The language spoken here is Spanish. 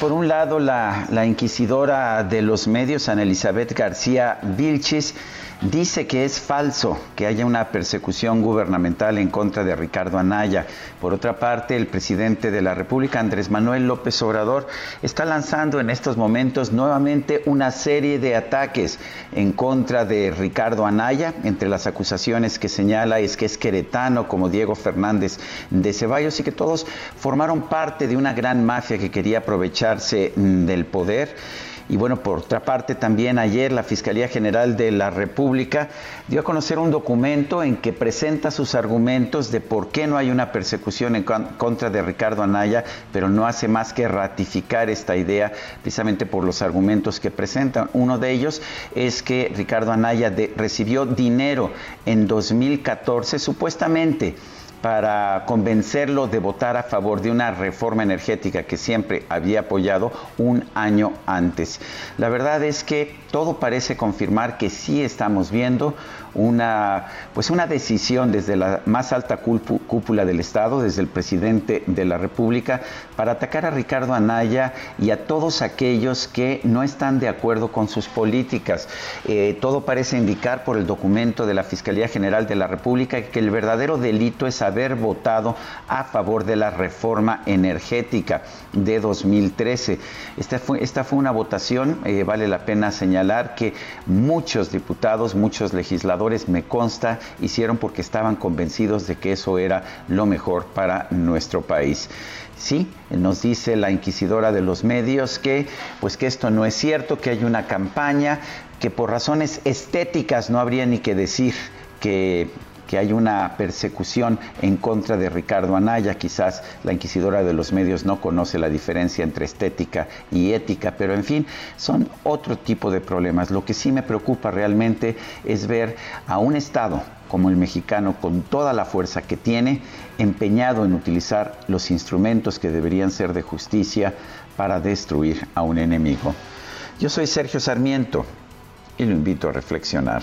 Por un lado, la, inquisidora de los medios, Ana Elizabeth García Vilchis, dice que es falso que haya una persecución gubernamental en contra de Ricardo Anaya. Por otra parte, el presidente de la República, Andrés Manuel López Obrador, está lanzando en estos momentos nuevamente una serie de ataques en contra de Ricardo Anaya. Entre las acusaciones que señala es que es queretano como Diego Fernández de Ceballos y que todos formaron parte de una gran mafia que quería mm, del poder. Y bueno, por otra parte, también ayer la Fiscalía General de la República dio a conocer un documento en que presenta sus argumentos de por qué no hay una persecución en contra de Ricardo Anaya, pero no hace más que ratificar esta idea precisamente por los argumentos que presentan. Uno de ellos es que Ricardo Anaya recibió dinero en 2014 supuestamente para convencerlo de votar a favor de una reforma energética que siempre había apoyado un año antes. La verdad es que todo parece confirmar que sí estamos viendo una, pues una decisión desde la más alta cúpula del Estado, desde el presidente de la República, para atacar a Ricardo Anaya y a todos aquellos que no están de acuerdo con sus políticas. Eh, todo parece indicar por el documento de la Fiscalía General de la República que el verdadero delito es haber votado a favor de la reforma energética de 2013. Esta fue, esta fue una votación, eh, vale la pena señalar que muchos diputados, muchos legisladores, me consta, hicieron porque estaban convencidos de que eso era lo mejor para nuestro país. Sí, nos dice la inquisidora de los medios que pues que esto no es cierto, que hay una campaña que por razones estéticas no habría ni que decir que que hay una persecución en contra de Ricardo Anaya. Quizás la inquisidora de los medios no conoce la diferencia entre estética y ética, pero en fin, son otro tipo de problemas. Lo que sí me preocupa realmente es ver a un Estado como el mexicano, con toda la fuerza que tiene, empeñado en utilizar los instrumentos que deberían ser de justicia para destruir a un enemigo. Yo soy Sergio Sarmiento y lo invito a reflexionar.